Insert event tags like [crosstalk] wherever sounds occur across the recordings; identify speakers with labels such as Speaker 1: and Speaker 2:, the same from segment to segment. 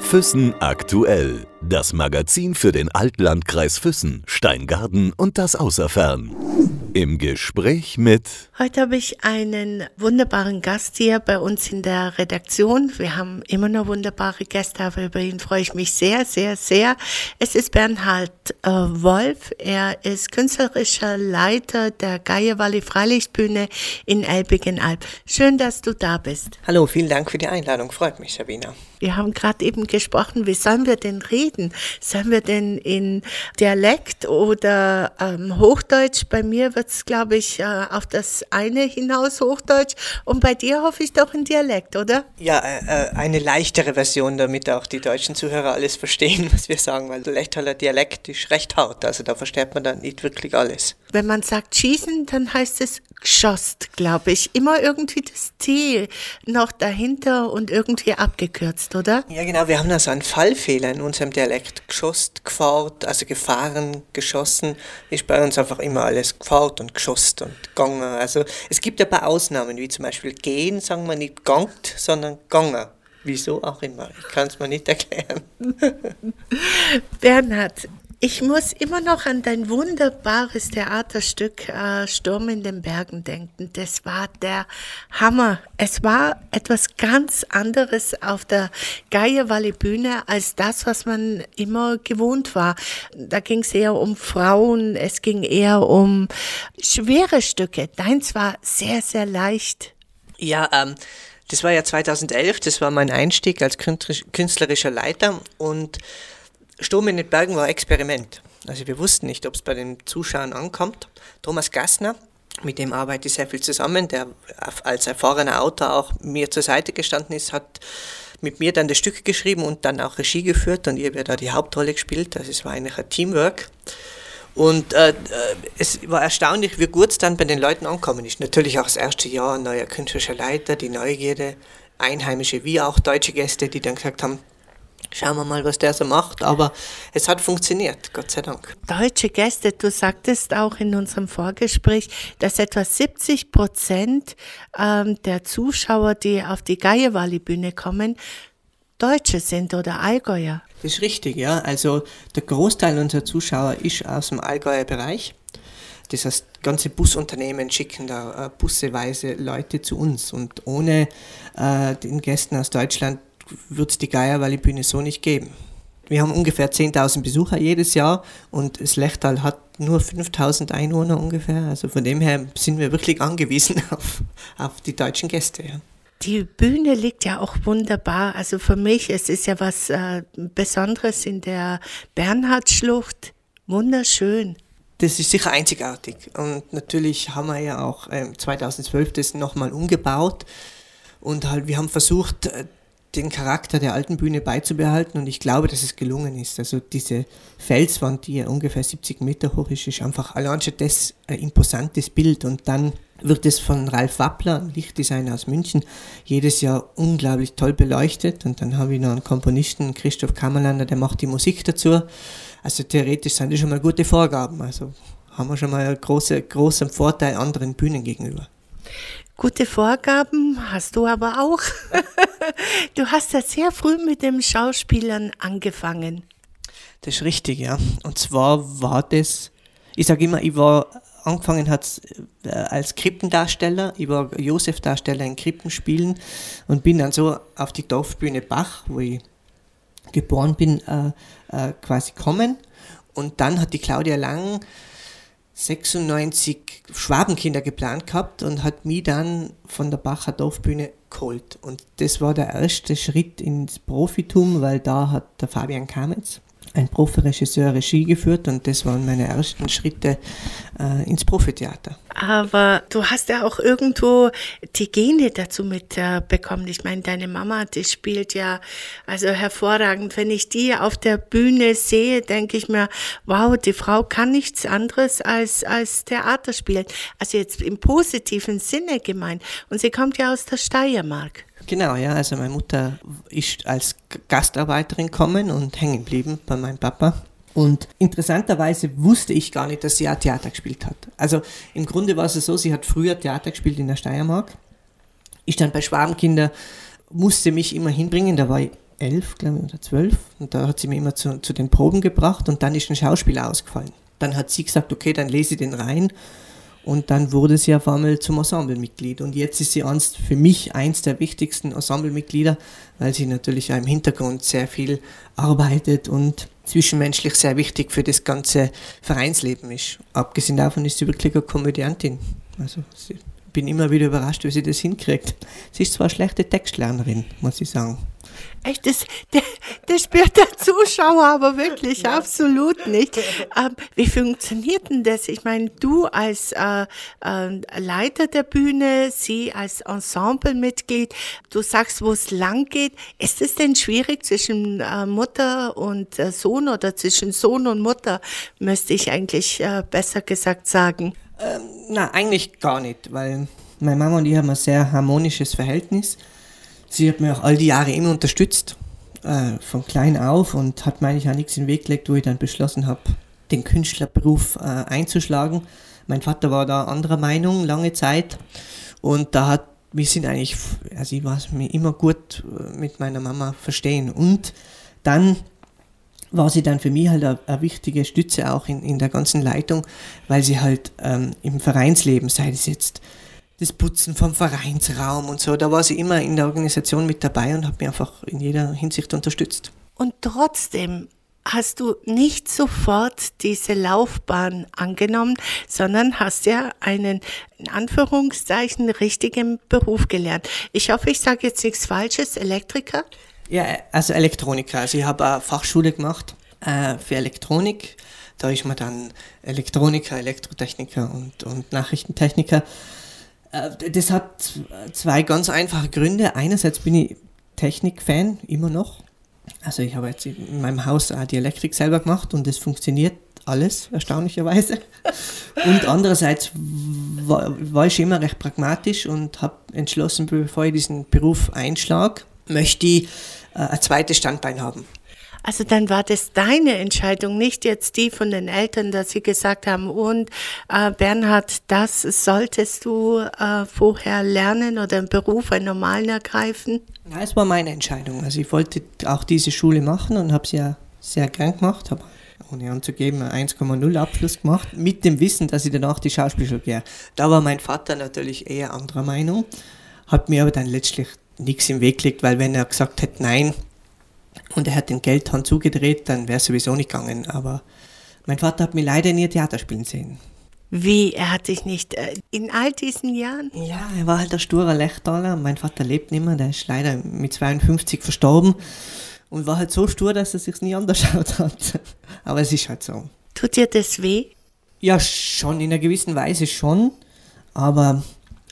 Speaker 1: Füssen aktuell. Das Magazin für den Altlandkreis Füssen, Steingarten und das Außerfern. Im Gespräch mit.
Speaker 2: Heute habe ich einen wunderbaren Gast hier bei uns in der Redaktion. Wir haben immer noch wunderbare Gäste, aber über ihn freue ich mich sehr, sehr, sehr. Es ist Bernhard äh, Wolf. Er ist künstlerischer Leiter der Geierwalli Freilichtbühne in Elbigen-Alb. Schön, dass du da bist.
Speaker 3: Hallo, vielen Dank für die Einladung. Freut mich, Sabina.
Speaker 2: Wir haben gerade eben gesprochen, wie sollen wir denn reden? Sollen wir denn in Dialekt oder ähm, Hochdeutsch? Bei mir wird es, glaube ich, äh, auf das eine hinaus Hochdeutsch und bei dir hoffe ich doch in Dialekt, oder?
Speaker 3: Ja, äh, äh eine leichtere Version, damit auch die deutschen Zuhörer alles verstehen, [laughs] was wir sagen, weil Lechtaler Dialekt ist recht hart, also da versteht man dann nicht wirklich alles.
Speaker 2: Wenn man sagt schießen, dann heißt es geschossen, glaube ich. Immer irgendwie das T noch dahinter und irgendwie abgekürzt, oder?
Speaker 3: Ja, genau. Wir haben da so einen Fallfehler in unserem Dialekt. Geschossen, gefahren, also gefahren, geschossen, ist bei uns einfach immer alles gefahren und geschossen und gegangen. Also es gibt ein paar Ausnahmen, wie zum Beispiel gehen, sagen wir nicht gangt, sondern gegangen. Wieso auch immer. Ich kann es mir nicht erklären. [laughs]
Speaker 2: Bernhard, ich muss immer noch an dein wunderbares Theaterstück äh, Sturm in den Bergen denken. Das war der Hammer. Es war etwas ganz anderes auf der Geierwalle Bühne als das, was man immer gewohnt war. Da ging es eher um Frauen, es ging eher um schwere Stücke. Deins war sehr, sehr leicht.
Speaker 3: Ja, ähm, das war ja 2011, das war mein Einstieg als künstlerischer Leiter und Sturm in den Bergen war ein Experiment. Also wir wussten nicht, ob es bei den Zuschauern ankommt. Thomas Gassner, mit dem arbeite ich sehr viel zusammen, der als erfahrener Autor auch mir zur Seite gestanden ist, hat mit mir dann das Stück geschrieben und dann auch Regie geführt und habe ja da die Hauptrolle gespielt. Also war eigentlich ein Teamwork. Und äh, äh es war erstaunlich, wie gut es dann bei den Leuten ankommen ist. Natürlich auch das erste Jahr, neuer künstlerischer Leiter, die Neugierde, Einheimische wie auch deutsche Gäste, die dann gesagt haben, Schauen wir mal, was der so macht. Aber es hat funktioniert, Gott sei Dank.
Speaker 2: Deutsche Gäste, du sagtest auch in unserem Vorgespräch, dass etwa 70 Prozent ähm, der Zuschauer, die auf die Geierwalli-Bühne kommen, Deutsche sind oder Allgäuer.
Speaker 3: Das ist richtig, ja. Also der Großteil unserer Zuschauer ist aus dem Allgäuer Bereich. Das heißt, ganze Busunternehmen schicken da äh, busseweise Leute zu uns. Und ohne äh, den Gästen aus Deutschland wird es die Geierwalli-Bühne so nicht geben. Wir haben ungefähr 10.000 Besucher jedes Jahr und das Lechtal hat nur 5.000 Einwohner ungefähr. Also von dem her sind wir wirklich angewiesen [laughs] auf, auf die deutschen Gäste. Ja.
Speaker 2: Die Bühne liegt ja auch wunderbar. Also für mich, es ist ja was äh, Besonderes in der Bernhardschlucht. Wunderschön.
Speaker 3: Das ist sicher einzigartig. Und natürlich haben wir ja auch äh, 2012 das nochmal umgebaut. Und halt, wir haben versucht, äh, den Charakter der alten Bühne beizubehalten und ich glaube, dass es gelungen ist. Also diese Felswand, die ja ungefähr 70 Meter hoch ist, ist einfach allein schon das ein imposantes Bild und dann wird es von Ralf Wappler, Lichtdesigner aus München, jedes Jahr unglaublich toll beleuchtet und dann habe ich noch einen Komponisten, Christoph Kammerlander, der macht die Musik dazu. Also theoretisch sind das schon mal gute Vorgaben, also haben wir schon mal einen großen, großen Vorteil anderen Bühnen gegenüber.
Speaker 2: Gute Vorgaben hast du aber auch. du hast ja sehr früh mit dem Schauspielern angefangen.
Speaker 3: Das ist richtig, ja. Und zwar war das, ich sage immer, ich war angefangen hat äh, als Krippendarsteller, ich war Josef-Darsteller in Krippenspielen und bin dann so auf die Dorfbühne Bach, wo ich geboren bin, äh, äh, quasi kommen. Und dann hat die Claudia Lang 96 Schwabenkinder geplant gehabt und hat mich dann von der Bacher Dorfbühne geholt. Und das war der erste Schritt ins Profitum, weil da hat der Fabian Kametz ein Profiregisseur Regie geführt und das waren meine ersten Schritte äh, ins Profitheater.
Speaker 2: Aber du hast ja auch irgendwo die Gene dazu mitbekommen. Äh, ich meine, deine Mama, die spielt ja also hervorragend. Wenn ich die auf der Bühne sehe, denke ich mir, wow, die Frau kann nichts anderes als, als Theater spielen. Also jetzt im positiven Sinne gemeint. Und sie kommt ja aus der Steiermark.
Speaker 3: Genau, ja. Also meine Mutter ist als Gastarbeiterin gekommen und hängen geblieben bei meinem Papa. Und interessanterweise wusste ich gar nicht, dass sie auch Theater gespielt hat. Also im Grunde war es so, sie hat früher Theater gespielt in der Steiermark, ist dann bei Schwabenkinder musste mich immer hinbringen, da war ich elf, glaube ich, oder zwölf. Und da hat sie mich immer zu, zu den Proben gebracht und dann ist ein Schauspieler ausgefallen. Dann hat sie gesagt, okay, dann lese ich den rein. Und dann wurde sie auf einmal zum Ensemblemitglied. Und jetzt ist sie eins, für mich eins der wichtigsten Ensemblemitglieder, weil sie natürlich auch im Hintergrund sehr viel arbeitet und zwischenmenschlich sehr wichtig für das ganze Vereinsleben ist. Abgesehen davon ist sie wirklich eine Komödiantin. Also ich bin immer wieder überrascht, wie sie das hinkriegt. Sie ist zwar eine schlechte Textlernerin, muss ich sagen.
Speaker 2: Echt, das, das, das spürt der Zuschauer aber wirklich ja. absolut nicht. Ähm, wie funktioniert denn das? Ich meine, du als äh, äh, Leiter der Bühne, sie als Ensemblemitglied, du sagst, wo es lang geht. Ist es denn schwierig zwischen äh, Mutter und äh, Sohn oder zwischen Sohn und Mutter, müsste ich eigentlich äh, besser gesagt sagen?
Speaker 3: Ähm, na, eigentlich gar nicht, weil meine Mama und ich haben ein sehr harmonisches Verhältnis sie hat mir auch all die Jahre immer unterstützt, äh, von klein auf und hat mir eigentlich auch nichts in den Weg gelegt, wo ich dann beschlossen habe, den Künstlerberuf äh, einzuschlagen. Mein Vater war da anderer Meinung lange Zeit und da hat wir sind eigentlich, also ich war mir immer gut äh, mit meiner Mama verstehen und dann war sie dann für mich halt eine, wichtige Stütze auch in, in der ganzen Leitung, weil sie halt ähm, im Vereinsleben, sei es jetzt das Putzen vom Vereinsraum und so. Da war sie immer in der Organisation mit dabei und hat mich einfach in jeder Hinsicht unterstützt.
Speaker 2: Und trotzdem hast du nicht sofort diese Laufbahn angenommen, sondern hast ja einen, in Anführungszeichen, richtigen Beruf gelernt. Ich hoffe, ich sage jetzt nichts Falsches, Elektriker?
Speaker 3: Ja, also Elektroniker. Also ich habe eine Fachschule gemacht äh, für Elektronik. Da ist man dann Elektroniker, Elektrotechniker und, und Nachrichtentechniker. Äh, das hat zwei ganz einfache Gründe. Einerseits bin ich Technik-Fan, immer noch. Also ich habe jetzt in meinem Haus auch die Elektrik selber gemacht und es funktioniert alles, erstaunlicherweise. [laughs] Und andererseits war, war ich immer recht pragmatisch und habe entschlossen, bevor ich diesen Beruf einschlage, möchte ich äh, ein zweites Standbein haben.
Speaker 2: Also dann war das deine Entscheidung, nicht jetzt die von den Eltern, dass sie gesagt haben, und äh, Bernhard, das solltest du äh, vorher lernen oder einen Beruf, einen normalen ergreifen?
Speaker 3: Ja, es war meine Entscheidung. Also ich wollte auch diese Schule machen und habe sie ja sehr gern gemacht, habe ohne anzugeben, einen 1,0 Abschluss gemacht, mit dem Wissen, dass ich danach die Schauspielschule gehe. Da war mein Vater natürlich eher anderer Meinung, hat mir aber dann letztlich nichts im Weg gelegt, weil wenn er gesagt hätte, nein, und er hat den Geldhahn zugedreht, dann wäre es sowieso nicht gegangen. Aber mein Vater hat mich leider nie Theater spielen sehen.
Speaker 2: Wie? Er hat dich nicht äh, in all diesen Jahren?
Speaker 3: Ja, er war halt ein sturer Lechtaler. Mein Vater lebt nicht mehr, der ist leider mit 52 verstorben und war halt so stur, dass er sich nie angeschaut [laughs] hat. Aber es ist halt so.
Speaker 2: Tut dir das weh?
Speaker 3: Ja, schon, in einer gewissen Weise schon. Aber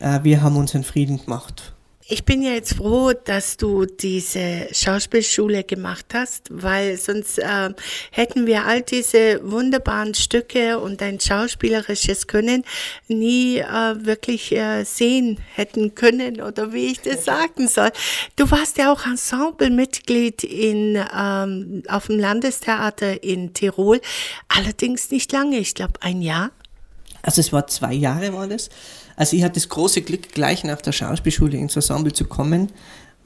Speaker 3: äh, wir haben unseren Frieden gemacht.
Speaker 2: Ich bin ja jetzt froh, dass du diese Schauspielschule gemacht hast, weil sonst äh, hätten wir all diese wunderbaren Stücke und dein schauspielerisches Können nie äh, wirklich äh, sehen hätten können oder wie ich das sagen soll. Du warst ja auch Ensemblemitglied in, ähm, auf dem Landestheater in Tirol, allerdings nicht lange, ich glaube ein Jahr.
Speaker 3: Also es war zwei Jahre war das. Also ich hatte das große Glück, gleich nach der Schauspielschule ins Ensemble zu kommen,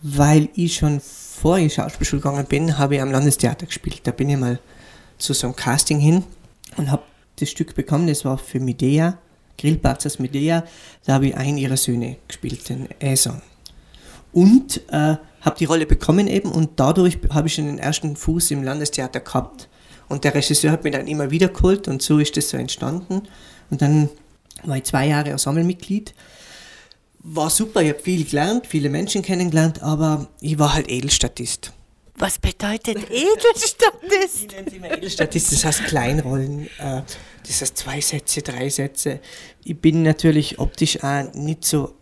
Speaker 3: weil ich schon vor ich Schauspielschule gegangen bin, habe ich am Landestheater gespielt. Da bin ich mal zu so einem Casting hin und habe das Stück bekommen. Das war für Medea, Grillparzers Medea. Da habe ich einen ihrer Söhne gespielt, den Äson. Und äh, habe die Rolle bekommen eben und dadurch habe ich schon den ersten Fuß im Landestheater gehabt. Und der Regisseur hat mich dann immer wieder geholt und so ist das so entstanden. Und dann war ich zwei Jahre Ensemblemitglied. War super, ich habe viel gelernt, viele Menschen kennengelernt, aber ich war halt Edelstatist.
Speaker 2: Was bedeutet [laughs] Edelstatist?
Speaker 3: Ich nenne es immer Edelstatist, das heißt Kleinrollen, äh, das heißt zwei Sätze, drei Sätze. Ich bin natürlich optisch auch nicht so,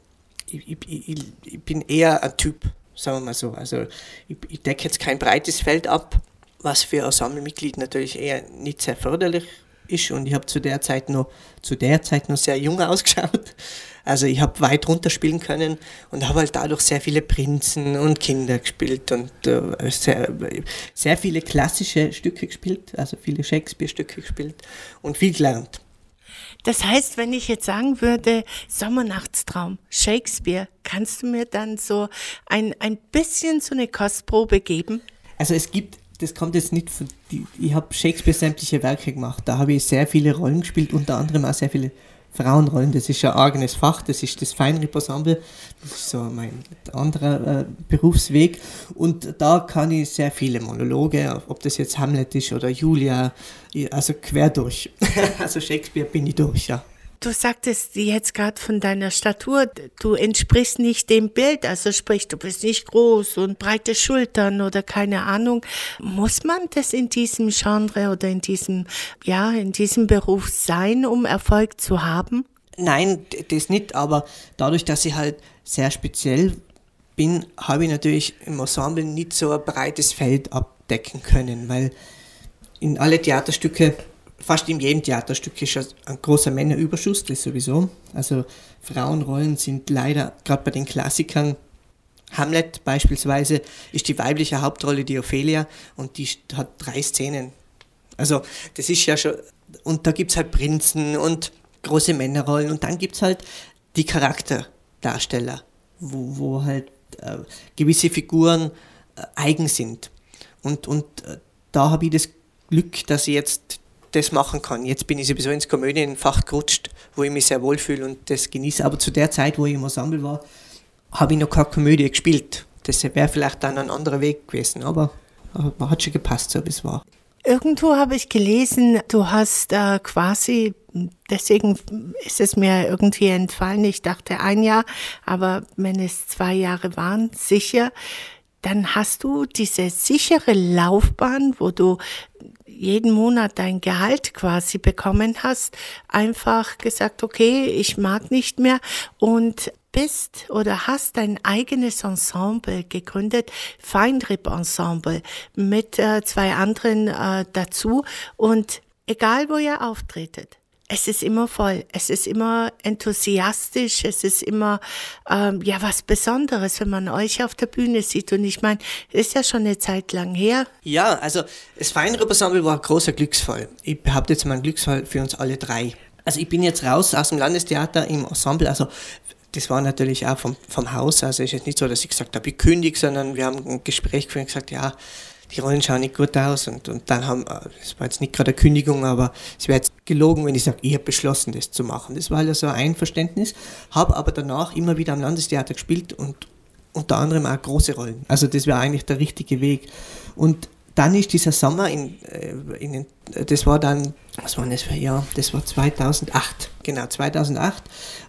Speaker 3: ich, ich, ich bin eher ein Typ, sagen wir mal so. Also ich, ich decke jetzt kein breites Feld ab, was für Ensemblemitglied natürlich eher nicht sehr förderlich ist und ich habe zu der Zeit noch zu der Zeit noch sehr jung [laughs] ausgeschaut. Also ich habe weit runter spielen können und habe halt dadurch sehr viele Prinzen und Kinder gespielt und äh, sehr, sehr viele klassische Stücke gespielt, also viele Shakespeare-Stücke gespielt und viel gelernt.
Speaker 2: Das heißt, wenn ich jetzt sagen würde, Sommernachtstraum, Shakespeare, kannst du mir dann so ein, ein bisschen so eine Kostprobe geben?
Speaker 3: Also es gibt, das kommt jetzt nicht von, ich habe Shakespeare sämtliche Werke gemacht, da habe ich sehr viele Rollen gespielt, unter anderem auch sehr viele Frauenrollen. Das ist ein eigenes Fach, das ist das Feinripp-Ensemble, das ist so mein anderer äh, Berufsweg. Und da kann ich sehr viele Monologe, ob das jetzt Hamlet ist oder Julia, also quer durch. [laughs] also Shakespeare bin ich durch, ja.
Speaker 2: Du sagtest jetzt gerade von deiner Statur, du entsprichst nicht dem Bild, also sprich, du bist nicht groß und breite Schultern oder keine Ahnung. Muss man das in diesem Genre oder in diesem, ja, in diesem Beruf sein, um Erfolg zu haben?
Speaker 3: Nein, das nicht, aber dadurch, dass ich halt sehr speziell bin, habe ich natürlich im Ensemble nicht so ein breites Feld abdecken können, weil in alle Theaterstücke fast in jedem Theaterstück ist ein großer Männerüberschuss, das sowieso. Also Frauenrollen sind leider, gerade bei den Klassikern, Hamlet beispielsweise ist die weibliche Hauptrolle die Ophelia und die hat drei Szenen. Also das ist ja schon, und da gibt es halt Prinzen und große Männerrollen und dann gibt es halt die Charakterdarsteller, wo, wo halt äh, gewisse Figuren äh, eigen sind. Und, und äh, da habe ich das Glück, dass ich jetzt das machen kann. Jetzt bin ich sowieso ins Komödienfach gerutscht, wo ich mich sehr wohl fühle und das genieße. Aber zu der Zeit, wo ich im Ensemble war, habe ich noch keine Komödie gespielt. Das wäre vielleicht dann ein anderer Weg gewesen, aber hat schon gepasst, so wie es war.
Speaker 2: Irgendwo habe ich gelesen, du hast äh, quasi, deswegen ist es mir irgendwie entfallen, ich dachte ein Jahr, aber wenn es zwei Jahre waren, sicher, dann hast du diese sichere Laufbahn, wo du jeden Monat dein Gehalt quasi bekommen hast, einfach gesagt, okay, ich mag nicht mehr und bist oder hast dein eigenes Ensemble gegründet, Feinripp Ensemble, mit äh, zwei anderen äh, dazu und egal wo ihr auftretet, es ist immer voll, es ist immer enthusiastisch, es ist immer ähm, ja was Besonderes, wenn man euch auf der Bühne sieht. Und ich meine, ist ja schon eine Zeit lang her.
Speaker 3: Ja, also das Feinripp-Ensemble war ein großer Glücksfall. Ich behaupte jetzt mal ein Glücksfall für uns alle drei. Also ich bin jetzt raus aus dem Landestheater im Ensemble, also das war natürlich auch vom, vom Haus, also es ist jetzt nicht so, dass ich gesagt habe, ich kündige, sondern wir haben ein Gespräch geführt und gesagt, ja, die Rollen schauen nicht gut aus. Und, und dann haben, es war jetzt nicht gerade eine Kündigung, aber es wäre jetzt gelogen, wenn ich sage, ich habe beschlossen, das zu machen. Das war halt so ein Einverständnis, habe aber danach immer wieder am Landestheater gespielt und unter anderem auch große Rollen. Also das wäre eigentlich der richtige Weg. Und dann ist dieser Sommer, in, äh, in den, das war dann, was war das für ein Jahr? Das war 2008. Genau, 2008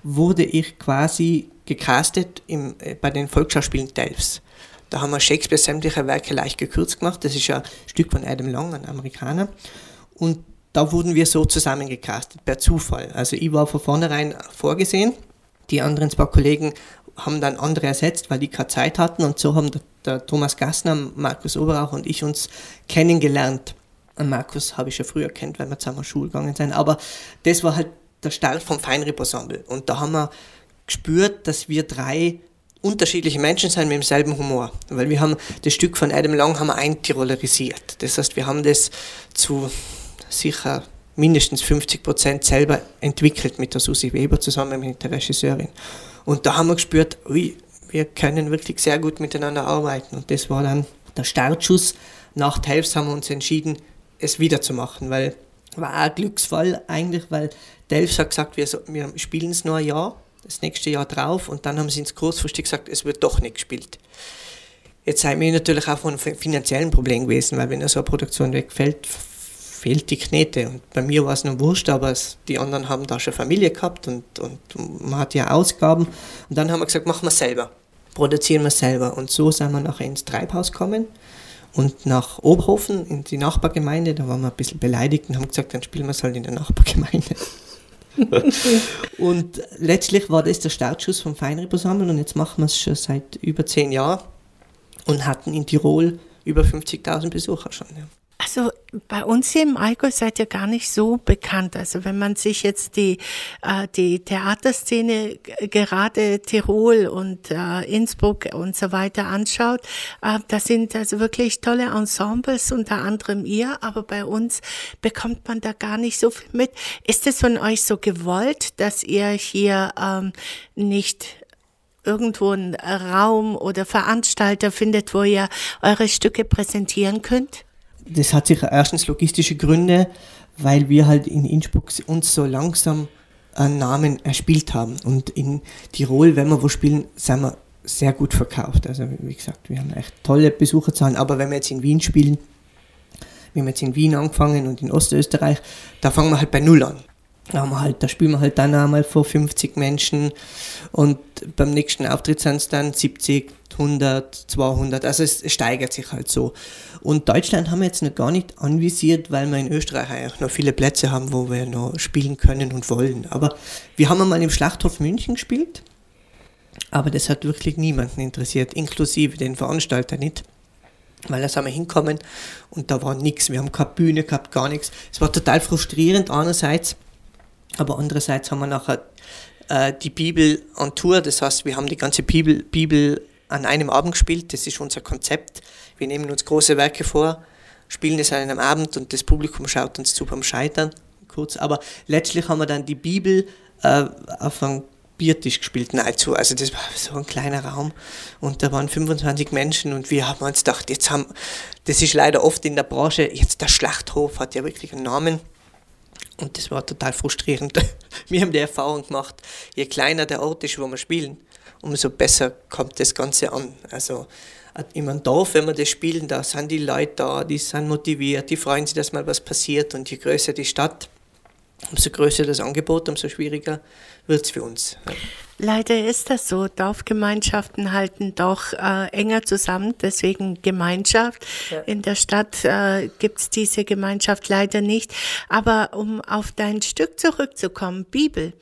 Speaker 3: wurde ich quasi gecastet im, äh, bei den Volksschauspielen Delfs. Da haben wir Shakespeare sämtliche Werke leicht gekürzt gemacht. Das ist ja ein Stück von Adam Long, ein Amerikaner. Und da wurden wir so zusammengecastet, per Zufall. Also ich war von vornherein vorgesehen. Die anderen zwei Kollegen haben dann andere ersetzt, weil die keine Zeit hatten. Und so haben der, der Thomas Gassner, Markus Oberauch und ich uns kennengelernt. Und Markus habe ich schon früher kennt, weil wir zusammen Schule gegangen sind. Aber das war halt der Start vom Feinripp-Ensemble. Und da haben wir gespürt, dass wir drei unterschiedliche Menschen sein mit demselben Humor. Weil wir haben das Stück von Adam Long haben wir eintirolerisiert. Das heißt, wir haben das zu sicher mindestens 50 Prozent selber entwickelt mit der Susi Weber zusammen mit der Regisseurin. Und da haben wir gespürt, ui, wir können wirklich sehr gut miteinander arbeiten. Und das war dann der Startschuss. Nach Delfs haben wir uns entschieden, es wieder zu machen, weil war ein Glücksfall eigentlich, weil Delfs hat gesagt, wir, wir spielen es nur ein Jahr das nächste Jahr drauf und dann haben sie ins kurzfristig gesagt, es wird doch nicht gespielt. Jetzt sei mir natürlich auch von finanziellen Problem gewesen, weil wenn so eine Produktion wegfällt, fehlt die Knete. Und bei mir war es nur wurscht, aber es, die anderen haben da schon Familie gehabt und, und man hat ja Ausgaben. Und dann haben wir gesagt, machen wir selber, produzieren wir selber. Und so sind wir nachher ins Treibhaus gekommen und nach Oberhofen in die Nachbargemeinde. Da waren wir ein bisschen beleidigt und haben gesagt, dann spielen wir es halt in der Nachbargemeinde. [laughs] und letztlich war das der Startschuss vom Feinripp-Ensemble und jetzt machen wir es schon seit über zehn Jahren und hatten in Tirol über 50.000 Besucher schon. Ja.
Speaker 2: Also bei uns hier im Allgäu seid ihr gar nicht so bekannt. Also wenn man sich jetzt die, äh, die Theaterszene gerade Tirol und äh, Innsbruck und so weiter anschaut, äh, da sind also wirklich tolle Ensembles, unter anderem ihr, aber bei uns bekommt man da gar nicht so viel mit. Ist es von euch so gewollt, dass ihr hier ähm, nicht irgendwo einen Raum oder Veranstalter findet, wo ihr eure Stücke präsentieren könnt?
Speaker 3: Das hat sicher erstens logistische Gründe, weil wir halt in Innsbruck uns so langsam einen Namen erspielt haben. Und in Tirol, wenn wir wo spielen, sind wir sehr gut verkauft. Also wie gesagt, wir haben echt tolle Besucherzahlen. Aber wenn wir jetzt in Wien spielen, wir haben jetzt in Wien angefangen und in Ostösterreich, da fangen wir halt bei Null an. Da, haben halt, da spielen wir halt dann einmal vor 50 Menschen und beim nächsten Auftritt sind es dann 70, 100, 200, also es steigert sich halt so. Und Deutschland haben wir jetzt noch gar nicht anvisiert, weil wir in Österreich eigentlich noch viele Plätze haben, wo wir noch spielen können und wollen. Aber wir haben einmal im Schlachthof München gespielt, aber das hat wirklich niemanden interessiert, inklusive den Veranstalter nicht. Weil da sind wir hinkommen und da war nichts. Wir haben keine Bühne gehabt, gar nichts. Es war total frustrierend einerseits, aber andererseits haben wir nachher äh, die Bibel on Tour, das heißt, wir haben die ganze Bibel, Bibel an einem Abend gespielt, das ist unser Konzept. Wir nehmen uns große Werke vor, spielen es an einem Abend und das Publikum schaut uns zu beim Scheitern, kurz. Aber letztlich haben wir dann die Bibel äh, auf einem Biertisch gespielt, nahezu. Also das war so ein kleiner Raum und da waren 25 Menschen und wir haben uns gedacht, jetzt haben, das ist leider oft in der Branche, jetzt der Schlachthof hat ja wirklich einen Namen und das war total frustrierend. [laughs] Wir haben die Erfahrung gemacht, je kleiner der Ort ist, wo wir spielen, umso besser kommt das Ganze an. Also in einem Dorf, wenn wir das spielen, da sind die Leute da, die sind motiviert, die freuen sich, dass mal was passiert und je größer die Stadt, umso größer das Angebot, umso schwieriger wird es für uns.
Speaker 2: Leider ist das so. Dorfgemeinschaften halten doch äh, enger zusammen, deswegen Gemeinschaft. Ja. In der Stadt äh, gibt diese Gemeinschaft leider nicht. Aber um auf dein Stück zurückzukommen, Bibel. Mhm.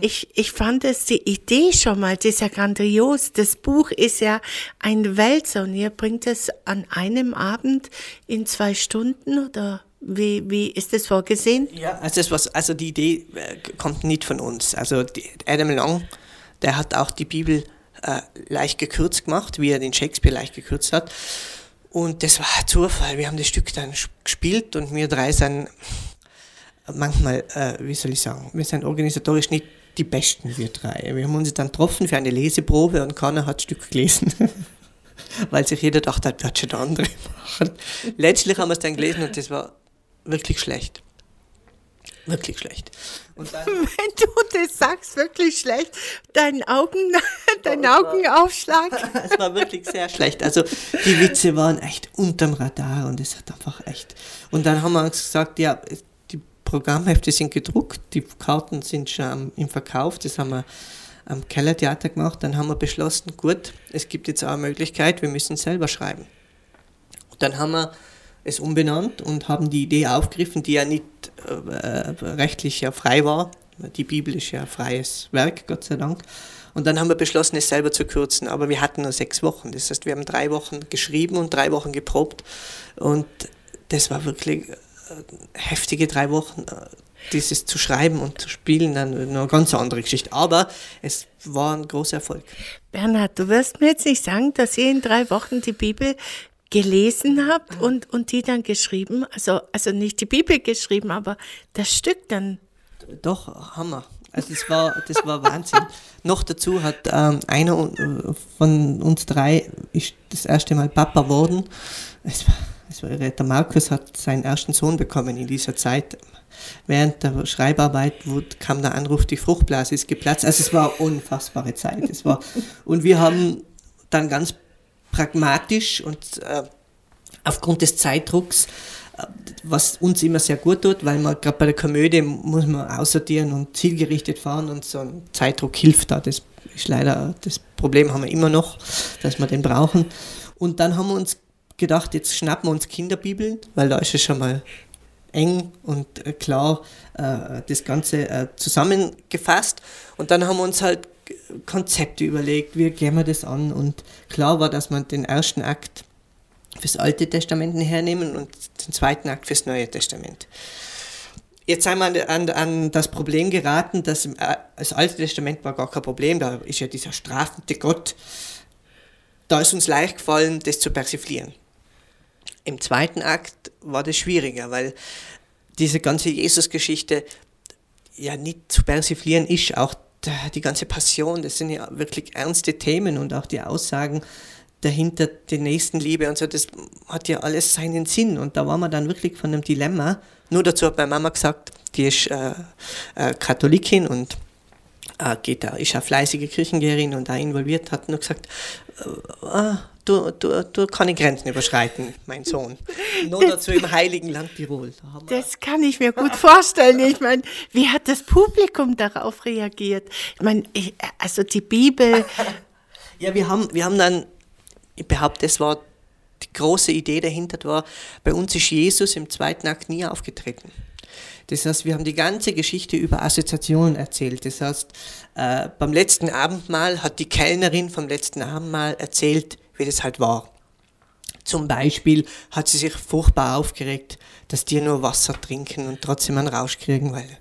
Speaker 2: Ich, ich fand es die Idee schon mal, das ist ja grandios. Das Buch ist ja ein Wälzer und ihr bringt es an einem Abend in zwei Stunden oder wie, wie ist das vorgesehen?
Speaker 3: Ja, also, das was, also die Idee äh, kommt nicht von uns. Also Adam Long, der hat auch die Bibel äh, leicht gekürzt gemacht, wie er den Shakespeare leicht gekürzt hat. Und das war Zufall. Wir haben das Stück dann gespielt und wir drei sind manchmal, äh, wie soll ich sagen, wir sind organisatorisch nicht die Besten, wir drei. Wir haben uns dann getroffen für eine Leseprobe und keiner hat das Stück gelesen. [laughs] Weil sich jeder dachte, das wird schon der andere machen. Letztlich haben wir es dann gelesen und das war wirklich schlecht. Wirklich schlecht.
Speaker 2: Dann, [laughs] Wenn du das sagst, wirklich schlecht, dein, Augen, [laughs] dein Augenaufschlag. [laughs]
Speaker 3: es war wirklich sehr schlecht. Also die Witze waren echt unterm Radar und es hat einfach echt. Und dann haben wir uns gesagt, ja, die Programmhefte sind gedruckt, die Karten sind schon im Verkauf, das haben wir am Kellertheater gemacht. Dann haben wir beschlossen, gut, es gibt jetzt auch eine Möglichkeit, wir müssen selber schreiben. Und dann haben wir es umbenannt und haben die Idee aufgegriffen, die ja nicht äh, rechtlich ja frei war. Die Bibel ist ja ein freies Werk, Gott sei Dank. Und dann haben wir beschlossen, es selber zu kürzen. Aber wir hatten nur sechs Wochen. Das heißt, wir haben drei Wochen geschrieben und drei Wochen geprobt. Und das war wirklich äh, heftige drei Wochen. Äh, dieses zu schreiben und zu spielen, dann eine ganz andere Geschichte. Aber es war ein großer Erfolg.
Speaker 2: Bernhard, du wirst mir jetzt nicht sagen, dass ihr in drei Wochen die Bibel gelesen habt und, und die dann geschrieben, also, also nicht die Bibel geschrieben, aber das Stück dann.
Speaker 3: Doch, Hammer. Also das war, das war Wahnsinn. Noch dazu hat ähm, einer von uns drei ist das erste Mal Papa geworden. Es war, der Markus hat seinen ersten Sohn bekommen in dieser Zeit. Während der Schreibarbeit kam der Anruf, die Fruchtblase ist geplatzt. Also es war eine unfassbare Zeit. Es war, und wir haben dann ganz pragmatisch und äh, aufgrund des Zeitdrucks, äh, was uns immer sehr gut tut, weil man gerade bei der Komödie muss man aussortieren und zielgerichtet fahren und so ein Zeitdruck hilft da. Das ist leider das Problem haben wir immer noch, dass wir den brauchen. Und dann haben wir uns gedacht, jetzt schnappen wir uns Kinderbibeln, weil da ist es schon mal eng und äh, klar äh, das Ganze äh, zusammengefasst. Und dann haben wir uns halt Konzepte überlegt, wie gehen wir das an. Und klar war, dass man den ersten Akt fürs Alte Testament hernehmen und den zweiten Akt fürs Neue Testament. Jetzt sind wir an, an, an das Problem geraten, dass äh, das Alte Testament war gar kein Problem, da ist ja dieser strafende Gott. Da ist uns leicht gefallen, das zu persiflieren. Im zweiten Akt war das schwieriger, weil diese ganze Jesus-Geschichte ja nicht zu persiflieren ist, auch die ganze Passion, das sind ja wirklich ernste Themen und auch die Aussagen dahinter, die Nächstenliebe und so, das hat ja alles seinen Sinn und da waren wir dann wirklich von einem Dilemma. Nur dazu hat meine Mama gesagt, die ist äh, äh, Katholikin und äh, geht da, ist eine fleißige Kirchengehrerin und da involviert, hat nur gesagt, äh, ah, du, du, du keine Grenzen überschreiten, mein Sohn. Nur dazu im heiligen Land Tirol.
Speaker 2: Da das kann ich mir gut vorstellen. Ich meine, wie hat das Publikum darauf reagiert? Ich meine, also die Bibel.
Speaker 3: Ja, wir haben, wir haben dann, ich behaupte, es war die große Idee dahinter war, bei uns ist Jesus im zweiten Akt nie aufgetreten. Das heißt, wir haben die ganze Geschichte über Assoziationen erzählt. Das heißt, äh, beim letzten Abendmahl hat die Kellnerin vom letzten Abendmahl erzählt, wie das halt war. Zum Beispiel hat sie sich furchtbar aufgeregt, dass die nur Wasser trinken und trotzdem einen Rausch kriegen, weil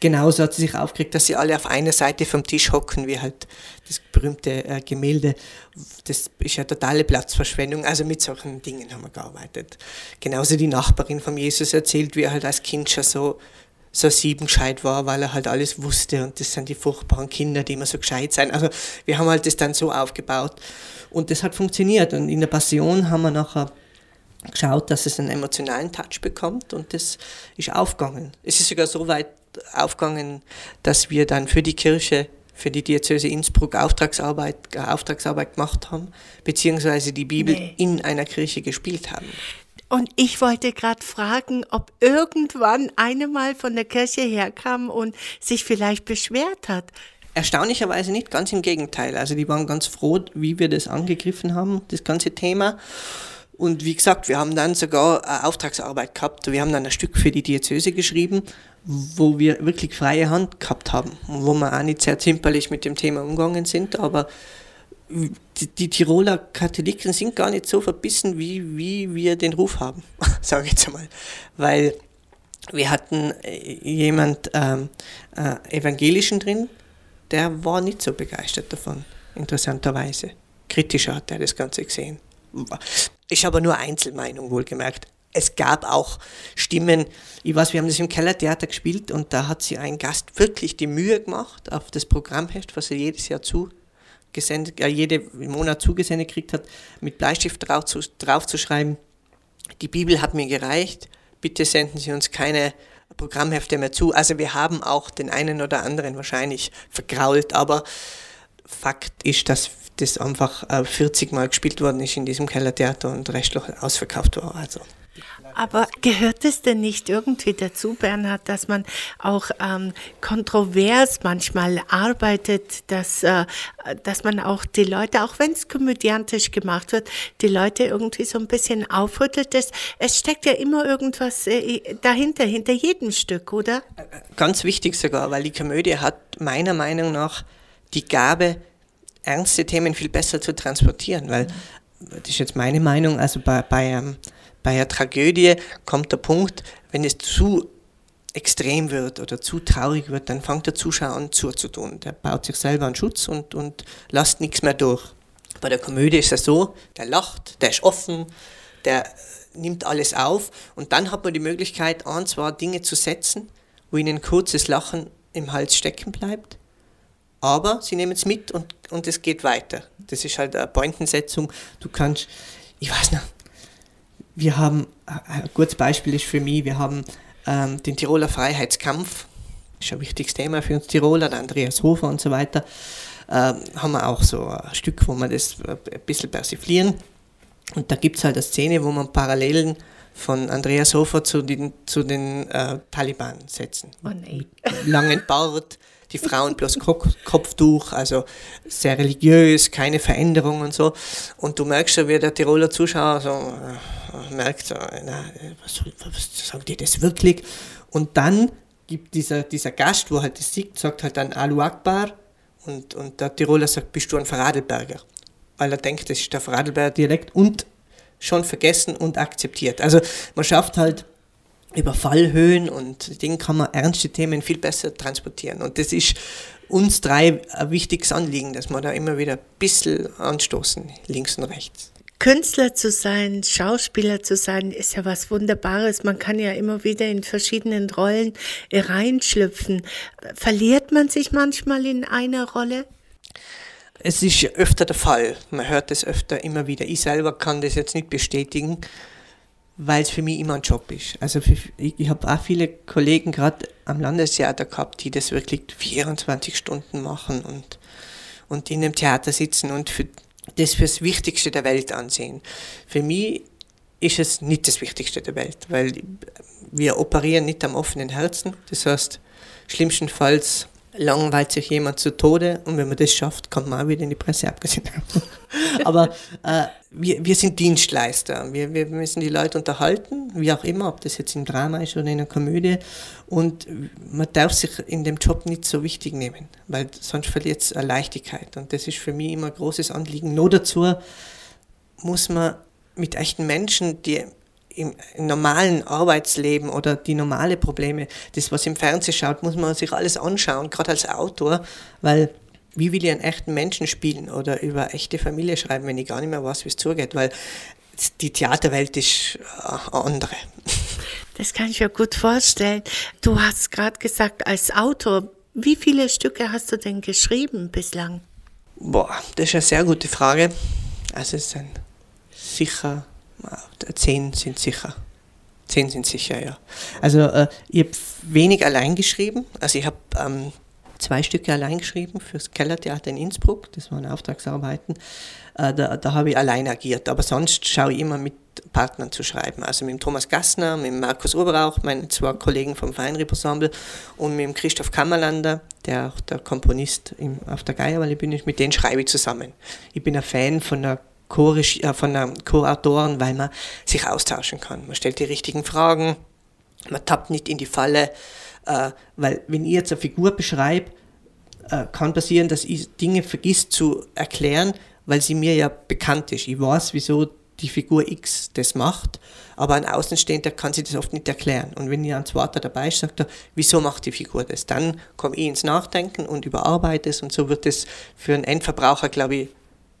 Speaker 3: genauso hat sie sich aufgeregt, dass sie alle auf einer Seite vom Tisch hocken, wie halt das berühmte äh, Gemälde. Das ist ja totale Platzverschwendung. Also mit solchen Dingen haben wir gearbeitet. Genauso die Nachbarin von Jesus erzählt, wie er halt als Kind schon so so siebengescheit war, weil er halt alles wusste und das sind die furchtbaren Kinder, die immer so gescheit sein. Also wir haben halt das dann so aufgebaut und das hat funktioniert und in der Passion haben wir nachher geschaut, dass es einen emotionalen Touch bekommt und das ist aufgegangen. Es ist sogar so weit aufgegangen, dass wir dann für die Kirche, für die Diözese Innsbruck Auftragsarbeit, Auftragsarbeit gemacht haben, beziehungsweise die Bibel nee. in einer Kirche gespielt haben.
Speaker 2: Und ich wollte gerade fragen, ob irgendwann eine mal von der Kirche herkam und sich vielleicht beschwert hat.
Speaker 3: Erstaunlicherweise nicht, ganz im Gegenteil. Also die waren ganz froh, wie wir das angegriffen haben, das ganze Thema. Und wie gesagt, wir haben dann sogar eine Auftragsarbeit gehabt. Wir haben dann ein Stück für die Diözese geschrieben, wo wir wirklich freie Hand gehabt haben. Wo wir auch nicht sehr zimperlich mit dem Thema umgegangen sind, aber die, die, Tiroler Katholiken sind gar nicht so verbissen, wie, wie wir den Ruf haben, [laughs] sage ich jetzt einmal. Weil wir hatten äh, jemand ähm, äh, Evangelischen drin, der war nicht so begeistert davon, interessanterweise. Kritischer hat er das Ganze gesehen. Ich habe nur Einzelmeinung wohlgemerkt. Es gab auch Stimmen, ich weiß, wir haben das im Kellertheater gespielt und da hat sich ein Gast wirklich die Mühe gemacht auf das Programmheft, was er jedes Jahr zu gesendet, äh, jede Monat zugesendet gekriegt hat, mit Bleistift drauf zu, drauf zu schreiben, die Bibel hat mir gereicht, bitte senden Sie uns keine Programmhefte mehr zu. Also wir haben auch den einen oder anderen wahrscheinlich vergrault, aber Fakt ist, dass das einfach 40 äh, Mal gespielt worden ist in diesem Kellertheater und restlich ausverkauft war. Also.
Speaker 2: Aber gehört es denn nicht irgendwie dazu, Bernhard, dass man auch ähm, kontrovers manchmal arbeitet, dass, äh, dass man auch die Leute, auch wenn es komödiantisch gemacht wird, die Leute irgendwie so ein bisschen aufrüttelt? Das, es steckt ja immer irgendwas äh, dahinter, hinter jedem Stück, oder?
Speaker 3: Ganz wichtig sogar, weil die Komödie hat meiner Meinung nach die Gabe, ernste Themen viel besser zu transportieren, weil das ist jetzt meine Meinung, also bei, bei ähm, bei einer Tragödie kommt der Punkt, wenn es zu extrem wird oder zu traurig wird, dann fängt der Zuschauer an zuzutun. Der baut sich selber einen Schutz und, und lässt nichts mehr durch. Bei der Komödie ist es so, der lacht, der ist offen, der nimmt alles auf und dann hat man die Möglichkeit, ein, zwei Dinge zu setzen, wo ihnen ein kurzes Lachen im Hals stecken bleibt. Aber sie nehmen es mit und, und es geht weiter. Das ist halt eine Pointensetzung. Du kannst, ich weiß nicht, wir haben, ein gutes Beispiel ist für mich, wir haben ähm, den Tiroler Freiheitskampf, das ist ein wichtiges Thema für uns Tiroler, der Andreas Hofer und so weiter, ähm, haben wir auch so ein Stück, wo wir das ein bisschen persiflieren. Und da gibt es halt eine Szene, wo man Parallelen von Andreas Hofer zu den, zu den äh, Taliban setzen. Oh nein. Langen Bart, die Frauen bloß Kopftuch, also sehr religiös, keine Veränderung und so. Und du merkst ja, wie der Tiroler Zuschauer so äh, merkt, so, na, was, was sagen die das wirklich? Und dann gibt dieser, dieser Gast, wo halt das sieht, sagt halt dann Alu Akbar und, und der Tiroler sagt, bist du ein Vorarlberger? Weil er denkt, das ist der Vorarlberger Dialekt und schon vergessen und akzeptiert. Also man schafft halt über Fallhöhen und Dingen kann man ernste Themen viel besser transportieren. Und das ist uns drei ein wichtiges Anliegen, dass wir da immer wieder ein bisschen anstoßen, links und rechts.
Speaker 2: Künstler zu sein, Schauspieler zu sein, ist ja was Wunderbares. Man kann ja immer wieder in verschiedenen Rollen reinschlüpfen. Verliert man sich manchmal in einer Rolle?
Speaker 3: Es ist öfter der Fall. Man hört es öfter immer wieder. Ich selber kann das jetzt nicht bestätigen, weil es für mich immer ein Job ist. Also für, ich, ich habe auch viele Kollegen gerade am Landestheater gehabt, die das wirklich 24 Stunden machen und, und in einem Theater sitzen und für das für das Wichtigste der Welt ansehen. Für mich ist es nicht das Wichtigste der Welt, weil wir operieren nicht am offenen Herzen. Das heißt, schlimmstenfalls langweilt sich jemand zu Tode und wenn man das schafft, kommt man auch wieder in die Presse, abgesehen [laughs] Aber äh, wir, wir sind Dienstleister. Wir, wir müssen die Leute unterhalten, wie auch immer, ob das jetzt im Drama ist oder in einer Komödie. Und man darf sich in dem Job nicht so wichtig nehmen, weil sonst verliert es Leichtigkeit. Und das ist für mich immer ein großes Anliegen. Nur dazu muss man mit echten Menschen, die im, normalen Arbeitsleben oder die normale Probleme, das, was im Fernsehen schaut, muss man sich alles anschauen, gerade als Autor, weil wie will ich einen echten Menschen spielen oder über echte Familie schreiben, wenn ich gar nicht mehr weiß, wie es zugeht, weil die Theaterwelt ist eine andere.
Speaker 2: Das kann ich mir gut vorstellen. Du hast gerade gesagt, als Autor, wie viele Stücke hast du denn geschrieben bislang?
Speaker 3: Boah, das ist eine sehr gute Frage. Also es sind sicher Zehn sind sicher. Zehn sind sicher, ja. Also äh, ich habe wenig allein geschrieben. Also ich habe ähm, zwei Stücke allein geschrieben fürs Kellertheater in Innsbruck. Das waren Auftragsarbeiten. Äh, da da habe ich allein agiert. Aber sonst schaue ich immer mit Partnern zu schreiben. Also mit dem Thomas Gassner, mit dem Markus Oberauch, meinen zwei Kollegen vom Feinripp-Ensemble und mit dem Christoph Kammerlander, der auch der Komponist im, auf der Geierwalle-Bühne ist. Mit denen schreibe ich zusammen. Ich bin ein Fan von der äh, von einem Co-Autoren, weil man sich austauschen kann. Man stellt die richtigen Fragen, man tappt nicht in die Falle, äh, weil wenn ich jetzt eine Figur beschreibe, äh, kann passieren, dass ich Dinge vergiss zu erklären, weil sie mir ja bekannt ist. Ich weiß, wieso die Figur X das macht, aber ein Außenstehender kann sich das oft nicht erklären. Und wenn ihr ein zweiter dabei ist, sagt er, wieso macht die Figur das? Dann komme ich ins Nachdenken und überarbeite es und so wird es für einen Endverbraucher, glaube ich,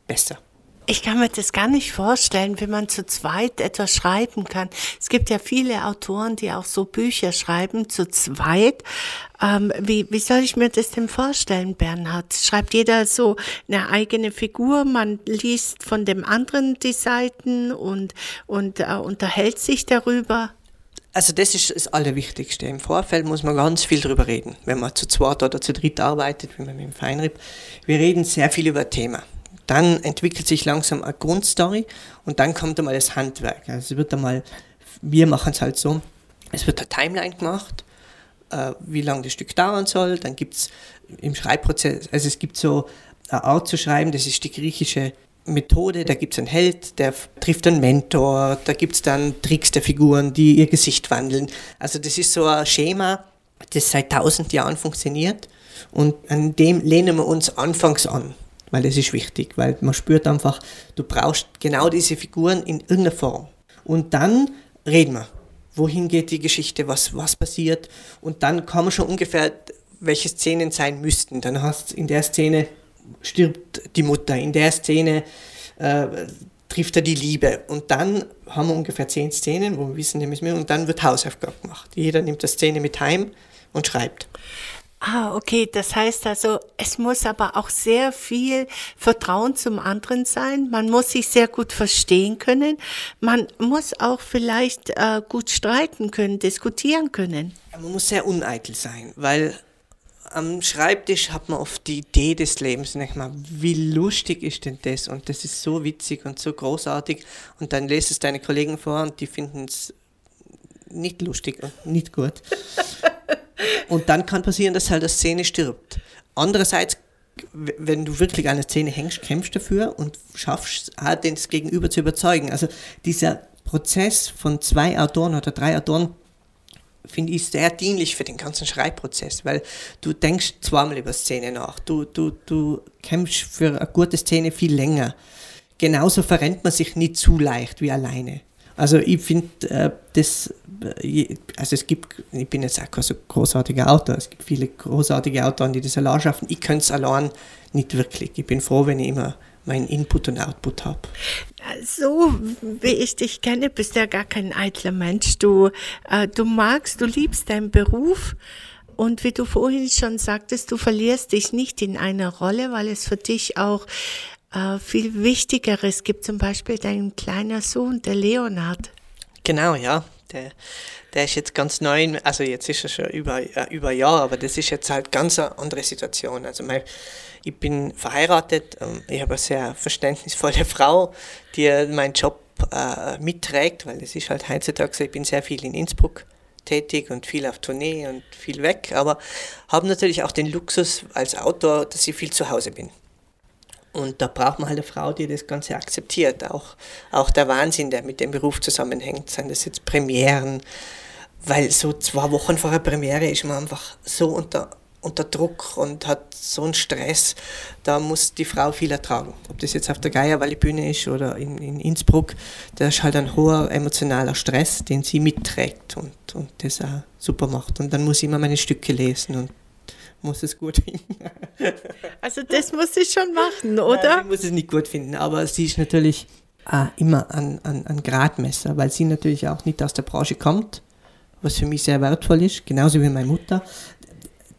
Speaker 3: besser.
Speaker 2: Ich kann mir das gar nicht vorstellen, wie man zu zweit etwas schreiben kann. Es gibt ja viele Autoren, die auch so Bücher schreiben, zu zweit. Ähm, wie, wie soll ich mir das denn vorstellen, Bernhard? Schreibt jeder so eine eigene Figur, man liest von dem anderen die Seiten und, und äh, unterhält sich darüber?
Speaker 3: Also das ist das Allerwichtigste. Im Vorfeld muss man ganz viel darüber reden, wenn man zu zweit oder zu dritt arbeitet, wie man mit dem Feinripp. Wir reden sehr viel über Thema dann entwickelt sich langsam eine Grundstory und dann kommt einmal das Handwerk. Also es wird einmal, wir machen es halt so, es wird eine Timeline gemacht, äh, wie lange das Stück dauern soll, dann gibt es im Schreibprozess, also es gibt so eine Art zu schreiben, das ist die griechische Methode, da gibt es einen Held, der trifft einen Mentor, da gibt es dann Tricks der Figuren, die ihr Gesicht wandeln. Also das ist so ein Schema, das seit tausend Jahren funktioniert und an dem lehnen wir uns anfangs an weil das ist wichtig, weil man spürt einfach, du brauchst genau diese Figuren in irgendeiner Form. Und dann reden wir, wohin geht die Geschichte, was, was passiert und dann kann man schon ungefähr, welche Szenen sein müssten. Dann hast in der Szene stirbt die Mutter, in der Szene äh, trifft er die Liebe und dann haben wir ungefähr zehn Szenen, wo wir wissen, dem ist mehr und dann wird Hausaufgabe gemacht. Jeder nimmt das Szene mit heim und schreibt.
Speaker 2: Ah, okay. Das heißt also, es muss aber auch sehr viel Vertrauen zum anderen sein. Man muss sich sehr gut verstehen können. Man muss auch vielleicht äh, gut streiten können, diskutieren können.
Speaker 3: Man muss sehr uneitel sein, weil am Schreibtisch hat man oft die Idee des Lebens. Ich mal, wie lustig ist denn das? Und das ist so witzig und so großartig. Und dann lässt es deine Kollegen vor und die finden es nicht lustig und nicht gut. [laughs] Und dann kann passieren, dass halt eine Szene stirbt. Andererseits, wenn du wirklich eine Szene hängst, kämpfst dafür und schaffst, auch das Gegenüber zu überzeugen. Also dieser Prozess von zwei Autoren oder drei Autoren finde ich sehr dienlich für den ganzen Schreibprozess, weil du denkst zweimal über Szene nach. Du, du, du kämpfst für eine gute Szene viel länger. genauso verrennt man sich nicht zu leicht wie alleine. Also ich finde äh, das, also es gibt, ich bin jetzt auch kein so großartiger Autor, es gibt viele großartige Autoren, die das allein schaffen. Ich könnte es allein nicht wirklich. Ich bin froh, wenn ich immer meinen Input und Output habe.
Speaker 2: So wie ich dich kenne, bist du ja gar kein eitler Mensch. Du, äh, du magst, du liebst deinen Beruf. Und wie du vorhin schon sagtest, du verlierst dich nicht in einer Rolle, weil es für dich auch äh, viel Wichtigeres gibt. Zum Beispiel dein kleiner Sohn, der Leonard.
Speaker 4: Genau, ja. Der, der ist jetzt ganz neu, also jetzt ist er schon über, äh, über ein Jahr, aber das ist jetzt halt ganz eine andere Situation. Also mein, ich bin verheiratet, ähm, ich habe eine sehr verständnisvolle [laughs] Frau, die meinen Job äh, mitträgt, weil es ist halt heutzutage ich bin sehr viel in Innsbruck tätig und viel auf Tournee und viel weg, aber habe natürlich auch den Luxus als Autor, dass ich viel zu Hause bin. Und da braucht man halt eine Frau, die das Ganze akzeptiert. Auch, auch der Wahnsinn, der mit dem Beruf zusammenhängt, seien das jetzt Premieren, weil so zwei Wochen vor der Premiere ist man einfach so unter, unter Druck und hat so einen Stress, da muss die Frau viel ertragen. Ob das jetzt auf der Geierwalli-Bühne ist oder in, in Innsbruck, da ist halt ein hoher emotionaler Stress, den sie mitträgt und, und das auch super macht. Und dann muss ich immer meine Stücke lesen und muss es gut finden. [laughs]
Speaker 2: Also das muss ich schon machen, oder?
Speaker 3: Nein, ich muss es nicht gut finden, aber sie ist natürlich äh, immer ein, ein, ein Gradmesser, weil sie natürlich auch nicht aus der Branche kommt, was für mich sehr wertvoll ist, genauso wie meine Mutter.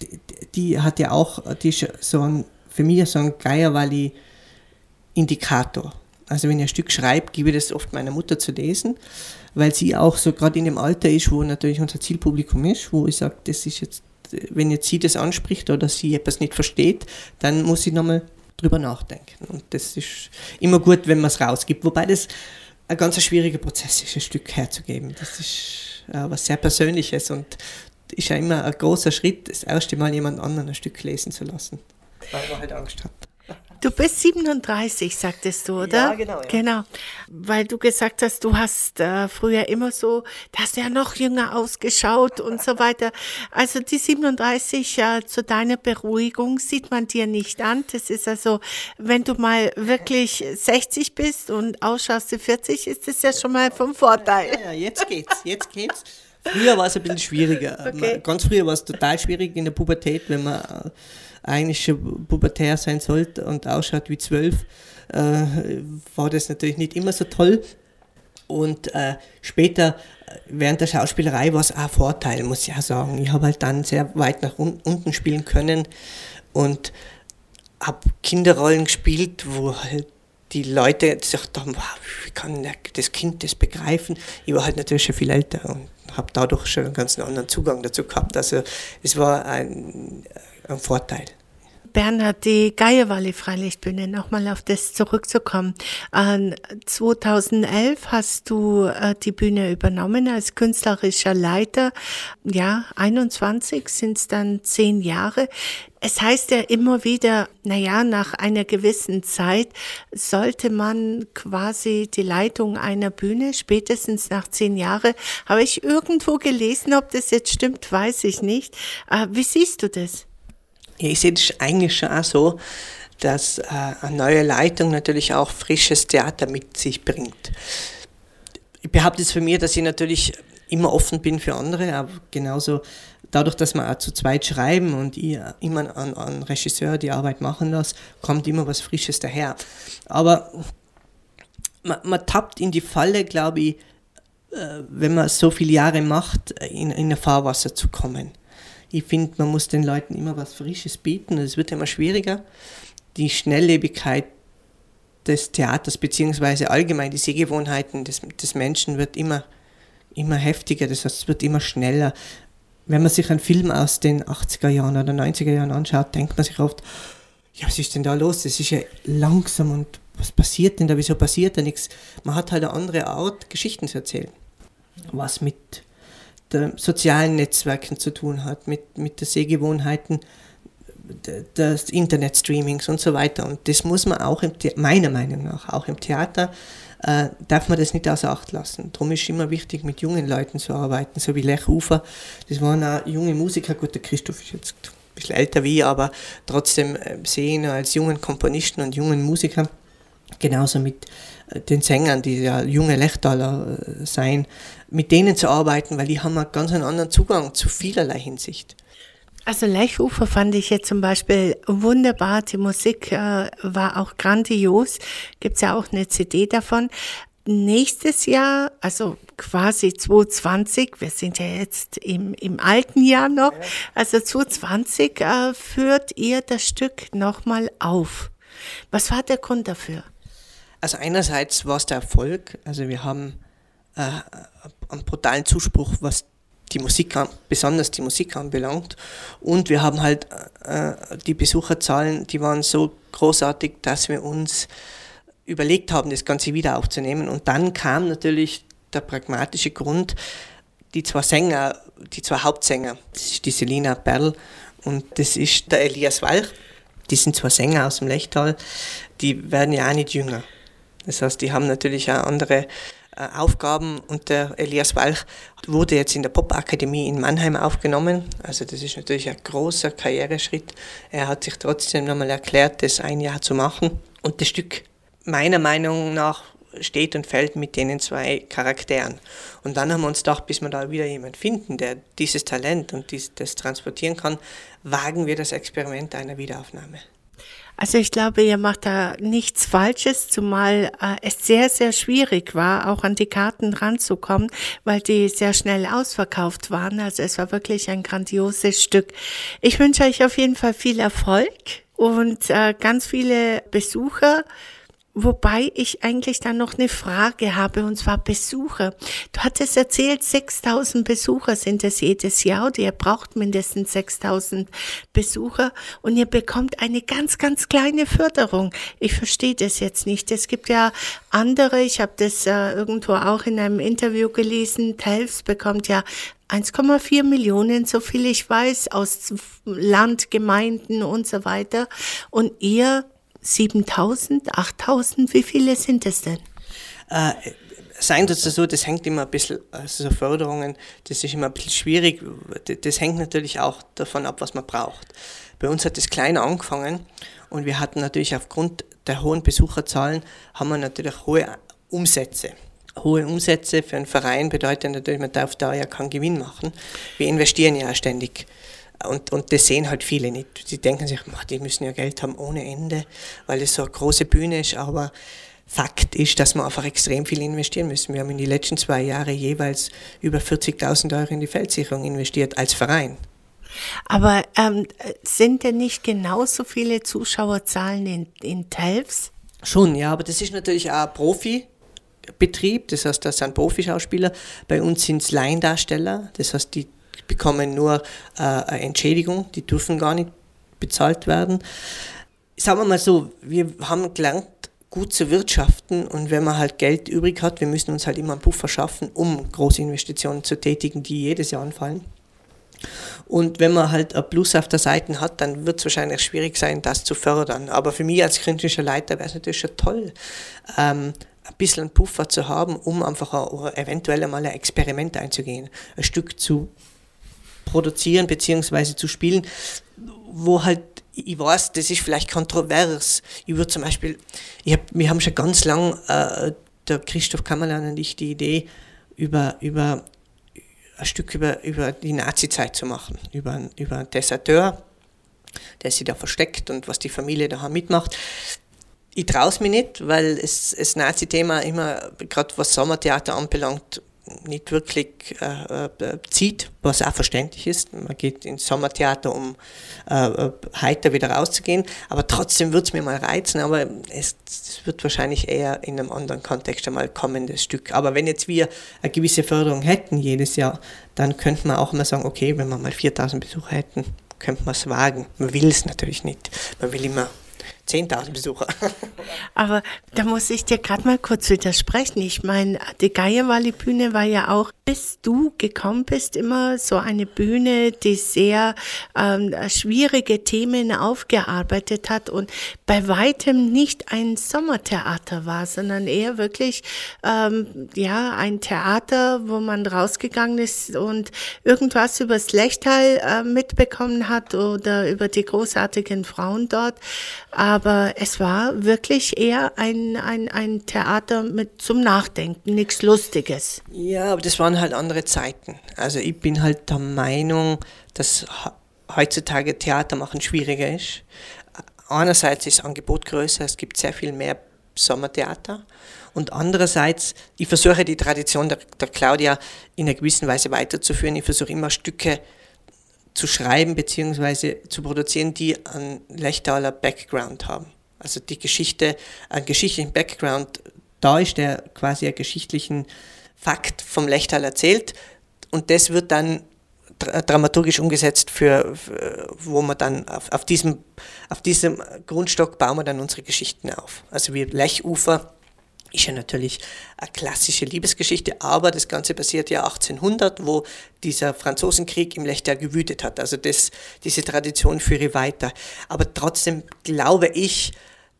Speaker 3: Die, die hat ja auch die ist so ein, für mich so ein Geierwalli-Indikator. Also wenn ich ein Stück schreibe, gebe ich das oft meiner Mutter zu lesen, weil sie auch so gerade in dem Alter ist, wo natürlich unser Zielpublikum ist, wo ich sage, das ist jetzt wenn jetzt sie das anspricht oder sie etwas nicht versteht, dann muss sie nochmal drüber nachdenken. Und das ist immer gut, wenn man es rausgibt. Wobei das ein ganz schwieriger Prozess ist, ein Stück herzugeben. Das ist äh, was sehr Persönliches und ist ja immer ein großer Schritt, das erste Mal jemand anderen ein Stück lesen zu lassen, weil man halt Angst hat.
Speaker 2: Du bist 37, sagtest du, oder?
Speaker 4: Ja, genau. Ja.
Speaker 2: Genau. Weil du gesagt hast, du hast äh, früher immer so, du hast ja noch jünger ausgeschaut und so weiter. Also die 37 äh, zu deiner Beruhigung sieht man dir nicht an. Das ist also, wenn du mal wirklich 60 bist und ausschaust wie 40, ist das ja schon mal vom Vorteil.
Speaker 3: Ja, ja, jetzt geht's, jetzt geht's. Früher war es ein bisschen schwieriger.
Speaker 2: Okay.
Speaker 3: Ganz früher war es total schwierig in der Pubertät, wenn man äh, eigentlich schon pubertär sein sollte und ausschaut wie zwölf, äh, war das natürlich nicht immer so toll. Und äh, später, äh, während der Schauspielerei, war es auch ein Vorteil, muss ich auch sagen. Ich habe halt dann sehr weit nach un unten spielen können und habe Kinderrollen gespielt, wo halt die Leute gesagt haben, wow, wie kann das Kind das begreifen? Ich war halt natürlich schon viel älter und habe dadurch schon einen ganz anderen Zugang dazu gehabt. Also es war ein, ein Vorteil.
Speaker 2: Bernhard, die Geierwalle Freilichtbühne, nochmal auf das zurückzukommen. Äh, 2011 hast du äh, die Bühne übernommen als künstlerischer Leiter. Ja, 21 sind es dann zehn Jahre. Es heißt ja immer wieder, naja, nach einer gewissen Zeit sollte man quasi die Leitung einer Bühne, spätestens nach zehn Jahren, habe ich irgendwo gelesen, ob das jetzt stimmt, weiß ich nicht. Äh, wie siehst du das?
Speaker 4: Ja, ich sehe das eigentlich schon auch so, dass äh, eine neue Leitung natürlich auch frisches Theater mit sich bringt. Ich behaupte es für mich, dass ich natürlich immer offen bin für andere, aber genauso dadurch, dass wir auch zu zweit schreiben und ich immer an, an Regisseur die Arbeit machen lasse, kommt immer was Frisches daher. Aber man, man tappt in die Falle, glaube ich, äh, wenn man so viele Jahre macht, in, in ein Fahrwasser zu kommen. Ich finde, man muss den Leuten immer was Frisches bieten. Es wird immer schwieriger. Die Schnelllebigkeit des Theaters beziehungsweise allgemein die Sehgewohnheiten des, des Menschen wird immer, immer heftiger. Das heißt, es wird immer schneller. Wenn man sich einen Film aus den 80er Jahren oder 90er Jahren anschaut, denkt man sich oft, ja, was ist denn da los? Das ist ja langsam und was passiert denn da? Wieso passiert da nichts? Man hat halt eine andere Art, Geschichten zu erzählen. Was mit sozialen Netzwerken zu tun hat, mit, mit den Sehgewohnheiten des Internetstreamings und so weiter. Und das muss man auch, im meiner Meinung nach, auch im Theater, äh, darf man das nicht außer Acht lassen. Darum ist es immer wichtig, mit jungen Leuten zu arbeiten, so wie Lech Ufer. Das waren auch junge Musiker, gut, der Christoph ist jetzt ein bisschen älter wie ich, aber trotzdem äh, sehe ich ihn als jungen Komponisten und jungen Musiker
Speaker 3: genauso mit äh, den Sängern, die ja junge Lechtaler äh, sein, mit denen zu arbeiten, weil die haben einen ganz anderen Zugang zu vielerlei Hinsicht.
Speaker 2: Also Lech-Ufer fand ich jetzt zum Beispiel wunderbar. Die Musik äh, war auch grandios. Gibt's ja auch eine CD davon. Nächstes Jahr, also quasi 2020, wir sind ja jetzt im, im alten Jahr noch, also 2020 äh, führt ihr das Stück nochmal auf. Was war der Grund dafür?
Speaker 3: Also einerseits war es der Erfolg, also wir haben äh, einen brutalen Zuspruch, was die Musik, besonders die Musik anbelangt. Und wir haben halt äh, die Besucherzahlen, die waren so großartig, dass wir uns überlegt haben, das Ganze wieder aufzunehmen. Und dann kam natürlich der pragmatische Grund, die zwei Sänger, die zwei Hauptsänger, das ist die Selina Perl und das ist der Elias Walch. Die sind zwei Sänger aus dem Lechtal, die werden ja auch nicht jünger. Das heißt, die haben natürlich auch andere äh, Aufgaben und der Elias Walch wurde jetzt in der Popakademie in Mannheim aufgenommen. Also das ist natürlich ein großer Karriereschritt. Er hat sich trotzdem nochmal erklärt, das ein Jahr zu machen. Und das Stück meiner Meinung nach steht und fällt mit den zwei Charakteren. Und dann haben wir uns gedacht, bis wir da wieder jemanden finden, der dieses Talent und dies, das transportieren kann, wagen wir das Experiment einer Wiederaufnahme.
Speaker 2: Also ich glaube, ihr macht da nichts Falsches, zumal äh, es sehr, sehr schwierig war, auch an die Karten ranzukommen, weil die sehr schnell ausverkauft waren. Also es war wirklich ein grandioses Stück. Ich wünsche euch auf jeden Fall viel Erfolg und äh, ganz viele Besucher Wobei ich eigentlich dann noch eine Frage habe, und zwar Besucher. Du hattest erzählt, 6000 Besucher sind es jedes Jahr und ihr braucht mindestens 6000 Besucher und ihr bekommt eine ganz, ganz kleine Förderung. Ich verstehe das jetzt nicht. Es gibt ja andere, ich habe das äh, irgendwo auch in einem Interview gelesen, Telfs bekommt ja 1,4 Millionen, so viel ich weiß, aus Land, Gemeinden und so weiter. Und ihr 7000, 8000, wie viele sind es denn?
Speaker 3: Äh, seien das so, das hängt immer ein bisschen, also so Förderungen, das ist immer ein bisschen schwierig. Das hängt natürlich auch davon ab, was man braucht. Bei uns hat es klein angefangen und wir hatten natürlich aufgrund der hohen Besucherzahlen, haben wir natürlich hohe Umsätze. Hohe Umsätze für einen Verein bedeutet natürlich, man darf da ja keinen Gewinn machen. Wir investieren ja ständig. Und, und das sehen halt viele nicht. Sie denken sich, die müssen ja Geld haben ohne Ende, weil es so eine große Bühne ist. Aber Fakt ist, dass wir einfach extrem viel investieren müssen. Wir haben in die letzten zwei Jahre jeweils über 40.000 Euro in die Feldsicherung investiert als Verein.
Speaker 2: Aber ähm, sind denn nicht genauso viele Zuschauerzahlen in, in Telfs?
Speaker 3: Schon, ja, aber das ist natürlich auch ein Profibetrieb, das heißt, das sind Profischauspieler. Bei uns sind es Laiendarsteller, das heißt, die bekommen nur äh, eine Entschädigung, die dürfen gar nicht bezahlt werden. Sagen wir mal so, wir haben gelernt, gut zu wirtschaften und wenn man halt Geld übrig hat, wir müssen uns halt immer einen Puffer schaffen, um große Investitionen zu tätigen, die jedes Jahr anfallen. Und wenn man halt ein Plus auf der Seite hat, dann wird es wahrscheinlich schwierig sein, das zu fördern. Aber für mich als künstlerischer Leiter wäre es natürlich schon toll, ähm, ein bisschen einen Puffer zu haben, um einfach ein, eventuell einmal ein Experiment einzugehen, ein Stück zu produzieren bzw. zu spielen, wo halt ich weiß, das ist vielleicht kontrovers. Ich würde zum Beispiel, ich hab, wir haben schon ganz lang, äh, der Christoph Kammerlein und ich, die Idee, über, über ein Stück über, über die Nazi-Zeit zu machen, über, über einen Deserteur, der sich da versteckt und was die Familie da mitmacht. Ich traue es mir nicht, weil es, das Nazi-Thema immer, gerade was Sommertheater anbelangt, nicht wirklich äh, äh, zieht, was auch verständlich ist. Man geht ins Sommertheater, um äh, äh heiter wieder rauszugehen, aber trotzdem wird es mir mal reizen, aber es, wird wahrscheinlich eher in einem anderen Kontext einmal kommendes Stück. Aber wenn jetzt wir eine gewisse Förderung hätten jedes Jahr, dann könnte man auch mal sagen, okay, wenn wir mal 4000 Besucher hätten, könnte man es wagen. Man will es natürlich nicht. Man will immer 10.000 Besucher. [laughs]
Speaker 2: Aber da muss ich dir gerade mal kurz widersprechen. Ich meine, die Geierwalli-Bühne war ja auch bis du gekommen bist, immer so eine Bühne, die sehr ähm, schwierige Themen aufgearbeitet hat und bei weitem nicht ein Sommertheater war, sondern eher wirklich ähm, ja ein Theater, wo man rausgegangen ist und irgendwas übers Lechtal äh, mitbekommen hat oder über die großartigen Frauen dort. Aber es war wirklich eher ein, ein, ein Theater mit zum Nachdenken, nichts Lustiges.
Speaker 3: Ja, aber das waren halt andere Zeiten. Also ich bin halt der Meinung, dass heutzutage Theater machen schwieriger ist. Einerseits ist das Angebot größer, es gibt sehr viel mehr Sommertheater. Und andererseits, ich versuche die Tradition der, der Claudia in einer gewissen Weise weiterzuführen. Ich versuche immer Stücke zu schreiben bzw. zu produzieren, die einen Lechtaler Background haben. Also die Geschichte, einen geschichtlichen Background da ist, der quasi einen geschichtlichen Fakt vom Lechtal erzählt und das wird dann dramaturgisch umgesetzt, für, für, wo man dann auf, auf, diesem, auf diesem Grundstock bauen wir dann unsere Geschichten auf. Also wie Lechufer ist ja natürlich eine klassische Liebesgeschichte, aber das Ganze passiert ja 1800, wo dieser Franzosenkrieg im Lechtal gewütet hat. Also das, diese Tradition führe ich weiter. Aber trotzdem glaube ich,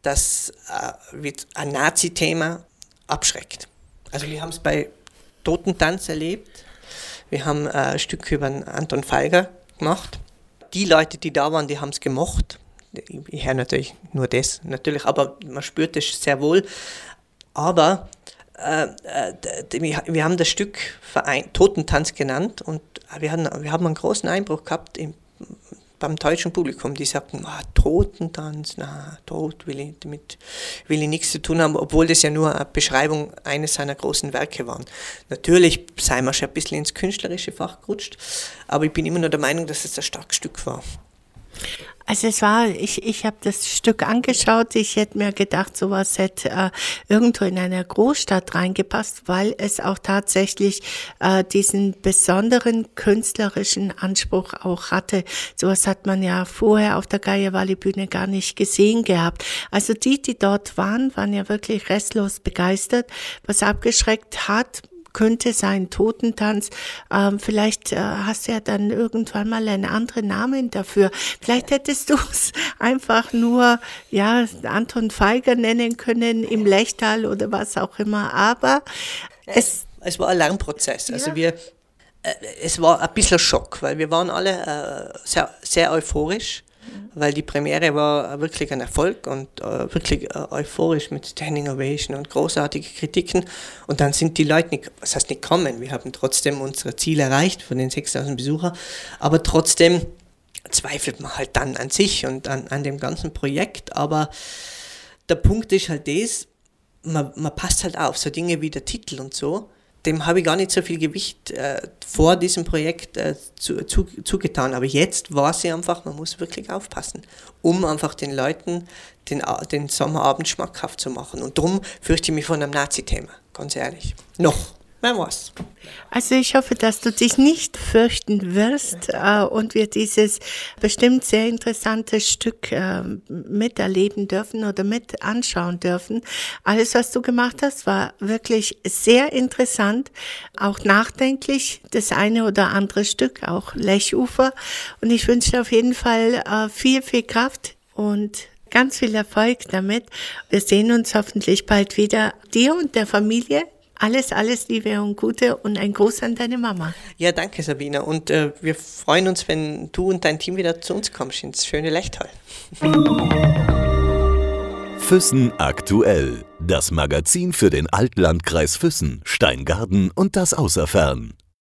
Speaker 3: dass äh, ein Nazi-Thema abschreckt. Also wir haben es bei Totentanz erlebt. Wir haben äh, ein Stück über Anton Feiger gemacht. Die Leute, die da waren, die haben es gemocht. Ich höre natürlich nur das, natürlich, aber man spürt es sehr wohl. Aber äh, äh wir haben das Stück Verein, Totentanz genannt und wir, hatten, wir haben einen großen Einbruch gehabt im beim deutschen Publikum, die sagten, ah, Totentanz, na, Tod will ich damit will ich nichts zu tun haben, obwohl das ja nur eine Beschreibung eines seiner großen Werke war. Natürlich sei man schon ein bisschen ins künstlerische Fach gerutscht, aber ich bin immer nur der Meinung, dass es ein starkes Stück war.
Speaker 2: Also es war, ich, ich habe das Stück angeschaut, ich hätte mir gedacht, sowas hätte äh, irgendwo in einer Großstadt reingepasst, weil es auch tatsächlich äh, diesen besonderen künstlerischen Anspruch auch hatte. Sowas hat man ja vorher auf der Geierwalli-Bühne gar nicht gesehen gehabt. Also die, die dort waren, waren ja wirklich restlos begeistert. Was abgeschreckt hat, könnte sein Totentanz. Ähm, vielleicht äh, hast du ja dann irgendwann mal einen anderen Namen dafür. Vielleicht hättest du es [laughs] einfach nur, ja, Anton Feiger nennen können im Lechtal oder was auch immer. Aber es,
Speaker 3: es war ein Lernprozess. Also ja. wir, äh, es war ein bisschen Schock, weil wir waren alle äh, sehr, sehr euphorisch weil die Premiere war wirklich ein Erfolg und äh, wirklich äh, euphorisch mit Standing Ovation und großartige Kritiken. Und dann sind die Leute nicht, was heißt nicht kommen, wir haben trotzdem unser Ziel erreicht von den 6000 Besuchern, aber trotzdem zweifelt man halt dann an sich und an, an dem ganzen Projekt. Aber der Punkt ist halt das, man, man passt halt auf, so Dinge wie der Titel und so dem habe ich gar nicht so viel Gewicht äh, vor diesem Projekt äh, zu, zu, zugetan. Aber jetzt war sie einfach, man muss wirklich aufpassen, um einfach den Leuten den, den Sommerabend schmackhaft zu machen. Und darum fürchte ich mich von einem Nazi-Thema, ganz ehrlich. Noch. Wer weiß.
Speaker 2: Also ich hoffe, dass du dich nicht fürchten wirst äh, und wir dieses bestimmt sehr interessante Stück äh, miterleben dürfen oder mit anschauen dürfen. Alles, was du gemacht hast, war wirklich sehr interessant, auch nachdenklich, das eine oder andere Stück, auch Lechufer. Und ich wünsche dir auf jeden Fall äh, viel, viel Kraft und ganz viel Erfolg damit. Wir sehen uns hoffentlich bald wieder, dir und der Familie alles, alles Liebe und Gute und ein Gruß an deine Mama.
Speaker 3: Ja, danke Sabina. Und äh, wir freuen uns, wenn du und dein Team wieder zu uns kommst ins schöne Lechtal.
Speaker 1: Füssen aktuell. Das Magazin für den Altlandkreis Füssen, Steingarten und das Außerfern.